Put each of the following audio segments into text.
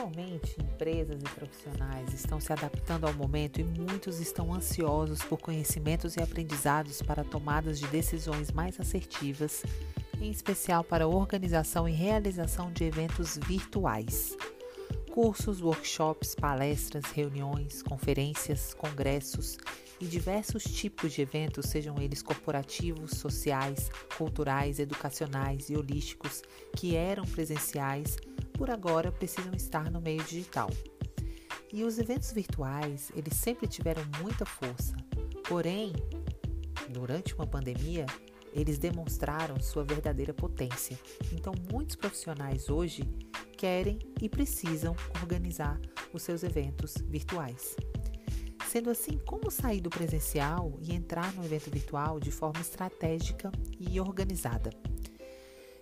Atualmente, empresas e profissionais estão se adaptando ao momento e muitos estão ansiosos por conhecimentos e aprendizados para tomadas de decisões mais assertivas, em especial para a organização e realização de eventos virtuais. Cursos, workshops, palestras, reuniões, conferências, congressos e diversos tipos de eventos, sejam eles corporativos, sociais, culturais, educacionais e holísticos, que eram presenciais, por agora precisam estar no meio digital. E os eventos virtuais, eles sempre tiveram muita força. Porém, durante uma pandemia, eles demonstraram sua verdadeira potência. Então, muitos profissionais hoje querem e precisam organizar os seus eventos virtuais. Sendo assim, como sair do presencial e entrar no evento virtual de forma estratégica e organizada?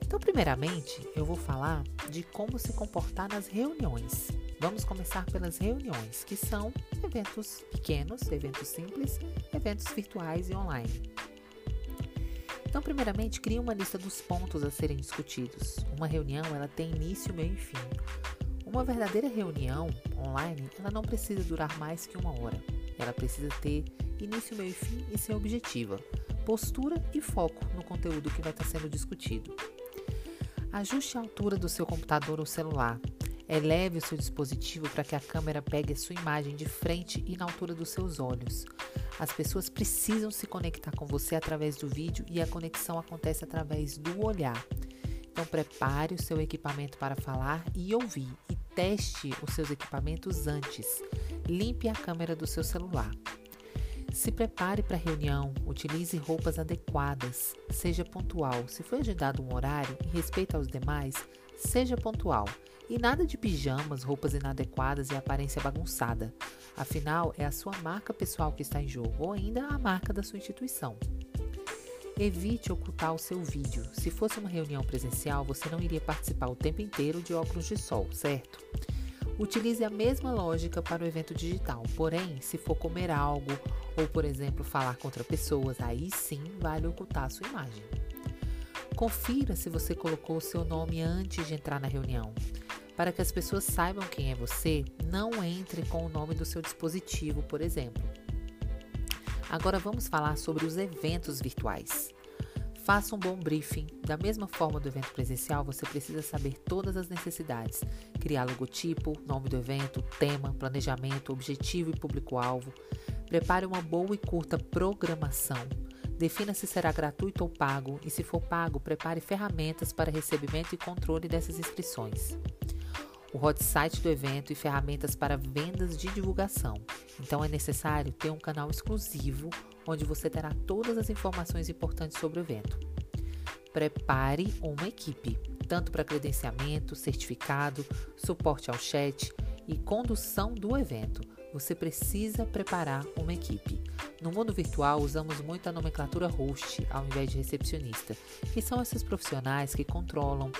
Então, primeiramente, eu vou falar de como se comportar nas reuniões. Vamos começar pelas reuniões, que são eventos pequenos, eventos simples, eventos virtuais e online. Então, primeiramente, crie uma lista dos pontos a serem discutidos. Uma reunião, ela tem início, meio e fim. Uma verdadeira reunião online, ela não precisa durar mais que uma hora. Ela precisa ter início, meio e fim e ser objetiva, postura e foco no conteúdo que vai estar sendo discutido. Ajuste a altura do seu computador ou celular. Eleve o seu dispositivo para que a câmera pegue a sua imagem de frente e na altura dos seus olhos. As pessoas precisam se conectar com você através do vídeo e a conexão acontece através do olhar. Então prepare o seu equipamento para falar e ouvir e teste os seus equipamentos antes. Limpe a câmera do seu celular. Se prepare para a reunião, utilize roupas adequadas, seja pontual. Se for agendado um horário, em respeito aos demais, seja pontual. E nada de pijamas, roupas inadequadas e aparência bagunçada. Afinal, é a sua marca pessoal que está em jogo ou ainda a marca da sua instituição. Evite ocultar o seu vídeo. Se fosse uma reunião presencial, você não iria participar o tempo inteiro de óculos de sol, certo? Utilize a mesma lógica para o evento digital, porém, se for comer algo ou, por exemplo, falar contra pessoas, aí sim vale ocultar a sua imagem. Confira se você colocou o seu nome antes de entrar na reunião. Para que as pessoas saibam quem é você, não entre com o nome do seu dispositivo, por exemplo. Agora vamos falar sobre os eventos virtuais. Faça um bom briefing. Da mesma forma do evento presencial, você precisa saber todas as necessidades: criar logotipo, nome do evento, tema, planejamento, objetivo e público-alvo. Prepare uma boa e curta programação. Defina se será gratuito ou pago e, se for pago, prepare ferramentas para recebimento e controle dessas inscrições o hot site do evento e ferramentas para vendas de divulgação. Então é necessário ter um canal exclusivo onde você terá todas as informações importantes sobre o evento. Prepare uma equipe, tanto para credenciamento, certificado, suporte ao chat e condução do evento. Você precisa preparar uma equipe. No mundo virtual, usamos muito a nomenclatura host ao invés de recepcionista, que são esses profissionais que controlam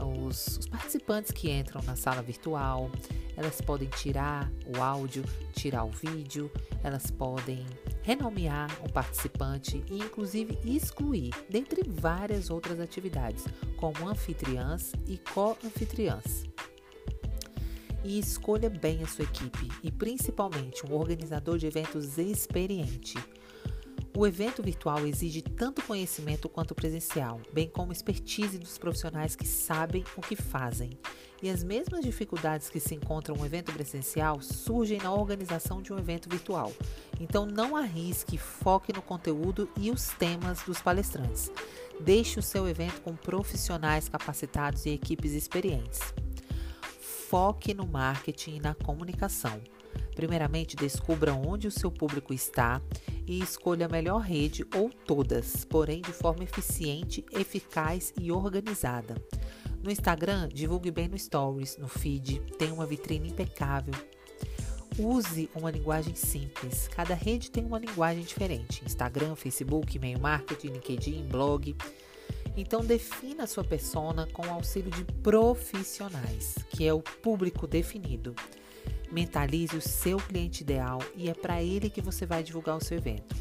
os, os, participantes que entram na sala virtual, elas podem tirar o áudio, tirar o vídeo, elas podem renomear um participante e inclusive excluir, dentre várias outras atividades, como anfitriãs e co-anfitriãs. E escolha bem a sua equipe e principalmente um organizador de eventos experiente o evento virtual exige tanto conhecimento quanto presencial, bem como expertise dos profissionais que sabem o que fazem. E as mesmas dificuldades que se encontram no evento presencial surgem na organização de um evento virtual. Então não arrisque, foque no conteúdo e os temas dos palestrantes. Deixe o seu evento com profissionais capacitados e equipes experientes. Foque no marketing e na comunicação. Primeiramente, descubra onde o seu público está e escolha a melhor rede ou todas, porém de forma eficiente, eficaz e organizada. No Instagram, divulgue bem no Stories, no feed, tenha uma vitrine impecável. Use uma linguagem simples. Cada rede tem uma linguagem diferente: Instagram, Facebook, e-mail marketing, LinkedIn, blog. Então defina sua persona com o auxílio de profissionais, que é o público definido. Mentalize o seu cliente ideal e é para ele que você vai divulgar o seu evento.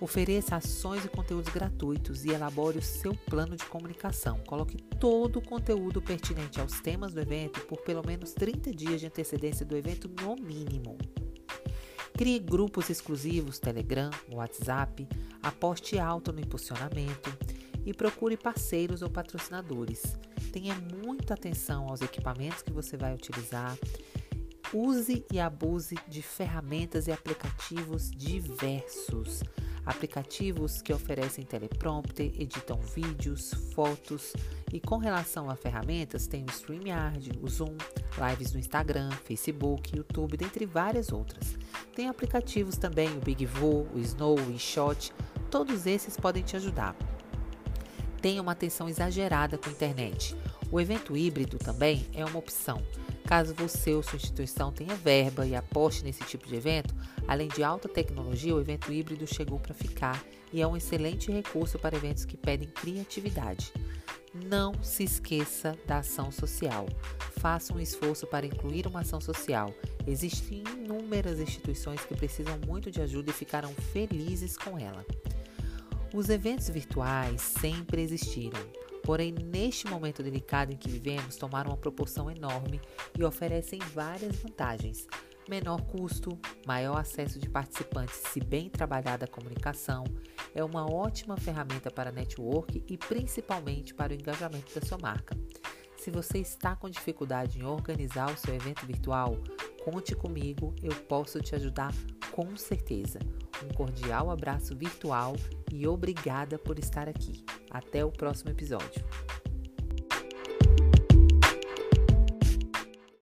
Ofereça ações e conteúdos gratuitos e elabore o seu plano de comunicação. Coloque todo o conteúdo pertinente aos temas do evento por pelo menos 30 dias de antecedência do evento, no mínimo. Crie grupos exclusivos, Telegram, WhatsApp, aposte alto no impulsionamento e procure parceiros ou patrocinadores. Tenha muita atenção aos equipamentos que você vai utilizar. Use e abuse de ferramentas e aplicativos diversos aplicativos que oferecem teleprompter, editam vídeos, fotos e com relação a ferramentas tem o StreamYard, o Zoom, lives no Instagram, Facebook, YouTube, dentre várias outras. Tem aplicativos também, o BigVoo, o Snow, o eShot, todos esses podem te ajudar. Tenha uma atenção exagerada com a internet. O evento híbrido também é uma opção. Caso você ou sua instituição tenha verba e aposte nesse tipo de evento, além de alta tecnologia, o evento híbrido chegou para ficar e é um excelente recurso para eventos que pedem criatividade. Não se esqueça da ação social. Faça um esforço para incluir uma ação social. Existem inúmeras instituições que precisam muito de ajuda e ficarão felizes com ela. Os eventos virtuais sempre existiram Porém, neste momento delicado em que vivemos, tomaram uma proporção enorme e oferecem várias vantagens. Menor custo, maior acesso de participantes se bem trabalhada a comunicação, é uma ótima ferramenta para network e principalmente para o engajamento da sua marca. Se você está com dificuldade em organizar o seu evento virtual, conte comigo, eu posso te ajudar com certeza. Um cordial abraço virtual e obrigada por estar aqui. Até o próximo episódio.